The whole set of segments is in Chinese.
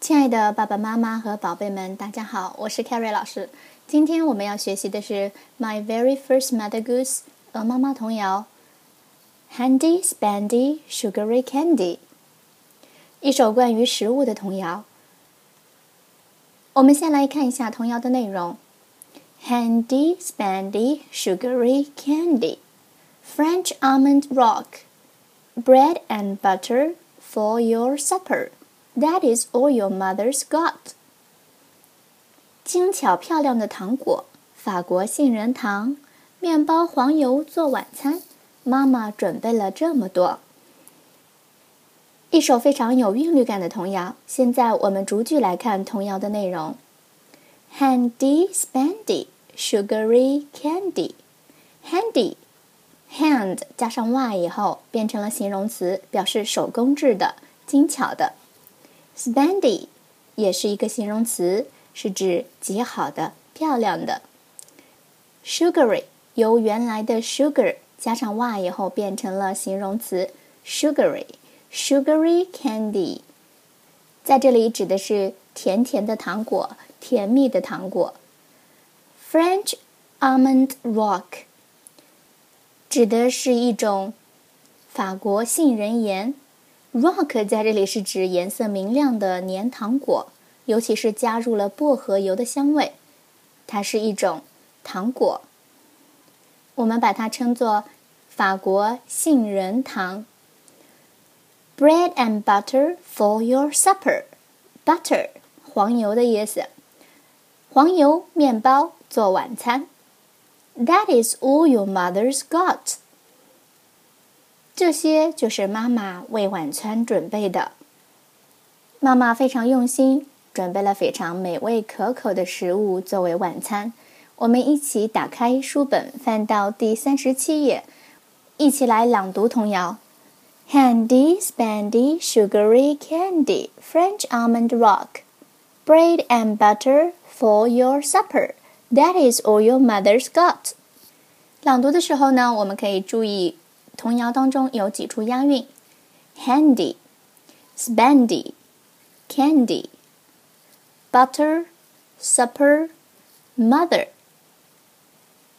亲爱的爸爸妈妈和宝贝们，大家好，我是 Carrie 老师。今天我们要学习的是《My Very First Mother Goose》鹅妈妈童谣。Handy Spandy Sugary Candy，一首关于食物的童谣。我们先来看一下童谣的内容：Handy Spandy Sugary Candy，French Almond Rock，Bread and butter for your supper。That is all your mother's got。精巧漂亮的糖果，法国杏仁糖，面包、黄油做晚餐。妈妈准备了这么多。一首非常有韵律感的童谣。现在我们逐句来看童谣的内容：Handy spandy sugary candy。Handy，hand 加上 y 以后变成了形容词，表示手工制的、精巧的。Spandy 也是一个形容词，是指极好的、漂亮的。Sugary 由原来的 sugar 加上 y 以后变成了形容词 sugary，sugary candy，在这里指的是甜甜的糖果、甜蜜的糖果。French almond rock 指的是一种法国杏仁盐。Rock 在这里是指颜色明亮的黏糖果，尤其是加入了薄荷油的香味。它是一种糖果，我们把它称作法国杏仁糖。Bread and butter for your supper. Butter 黄油的意思，黄油面包做晚餐。That is all your mother's got. 这些就是妈妈为晚餐准备的。妈妈非常用心，准备了非常美味可口的食物作为晚餐。我们一起打开书本，翻到第三十七页，一起来朗读童谣：Handy, spandy, sugary candy, French almond rock, bread and butter for your supper. That is all your mother's got. 朗读的时候呢，我们可以注意。童谣当中有几处押韵：handy、spandy、candy、butter、supper、mother。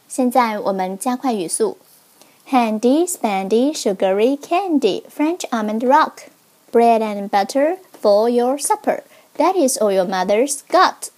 现在我们加快语速：handy、spandy、sugary candy、French almond rock、bread and butter for your supper. That is all your mother's got.